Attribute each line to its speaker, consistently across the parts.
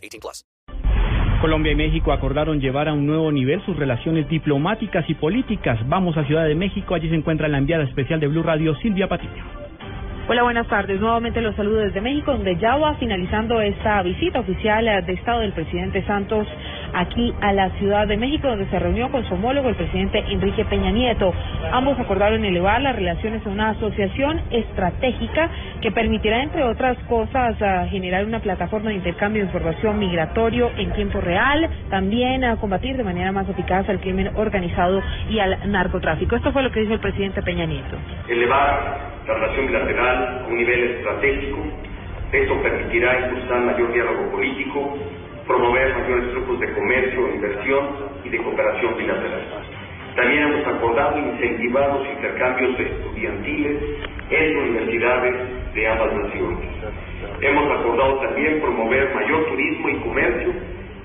Speaker 1: 18 plus.
Speaker 2: Colombia y México acordaron llevar a un nuevo nivel sus relaciones diplomáticas y políticas. Vamos a Ciudad de México, allí se encuentra la enviada especial de Blue Radio, Silvia Patiño.
Speaker 3: Hola, buenas tardes. Nuevamente los saludo desde México, donde ya va finalizando esta visita oficial eh, de Estado del presidente Santos aquí a la Ciudad de México, donde se reunió con su homólogo, el presidente Enrique Peña Nieto. Ambos acordaron elevar las relaciones a una asociación estratégica que permitirá, entre otras cosas, generar una plataforma de intercambio de información migratorio en tiempo real, también a combatir de manera más eficaz al crimen organizado y al narcotráfico. Esto fue lo que dijo el presidente Peña Nieto.
Speaker 4: Elevar la relación bilateral a un nivel estratégico. Esto permitirá impulsar mayor diálogo político, promover mayores flujos de comercio, inversión y de cooperación bilateral. También hemos acordado incentivar los intercambios estudiantiles en universidades de ambas naciones. Hemos acordado también promover mayor turismo y comercio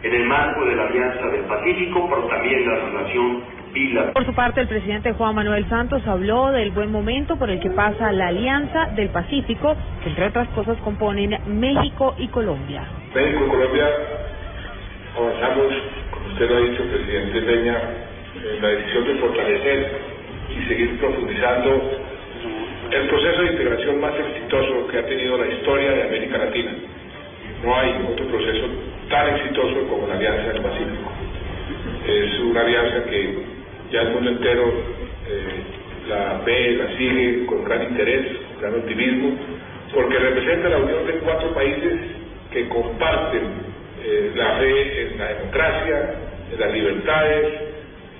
Speaker 4: en el marco de la Alianza del Pacífico, pero también la relación bilateral.
Speaker 3: Por su parte, el presidente Juan Manuel Santos habló del buen momento por el que pasa la Alianza del Pacífico, que entre otras cosas componen México y Colombia.
Speaker 5: México y Colombia avanzamos, como usted lo ha dicho, presidente Peña, en la decisión de fortalecer y seguir profundizando el proceso de integración más exitoso que ha tenido la historia de América Latina. No hay otro proceso tan exitoso como la Alianza del Pacífico. Es una alianza que ya el mundo entero eh, la ve, la sigue con gran interés, con gran optimismo, porque representa la unión de cuatro países que comparten eh, la fe en la democracia, en las libertades,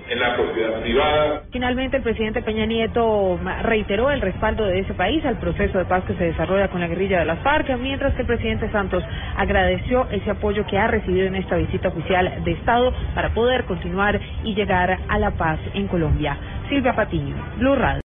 Speaker 5: en la propiedad privada.
Speaker 3: Finalmente, el presidente Peña Nieto reiteró el respaldo de ese país al proceso de paz que se desarrolla con la guerrilla de las FARC, mientras que el presidente Santos agradeció ese apoyo que ha recibido en esta visita oficial de Estado para poder continuar y llegar a la paz en Colombia. Silvia Patiño, Blue Radio.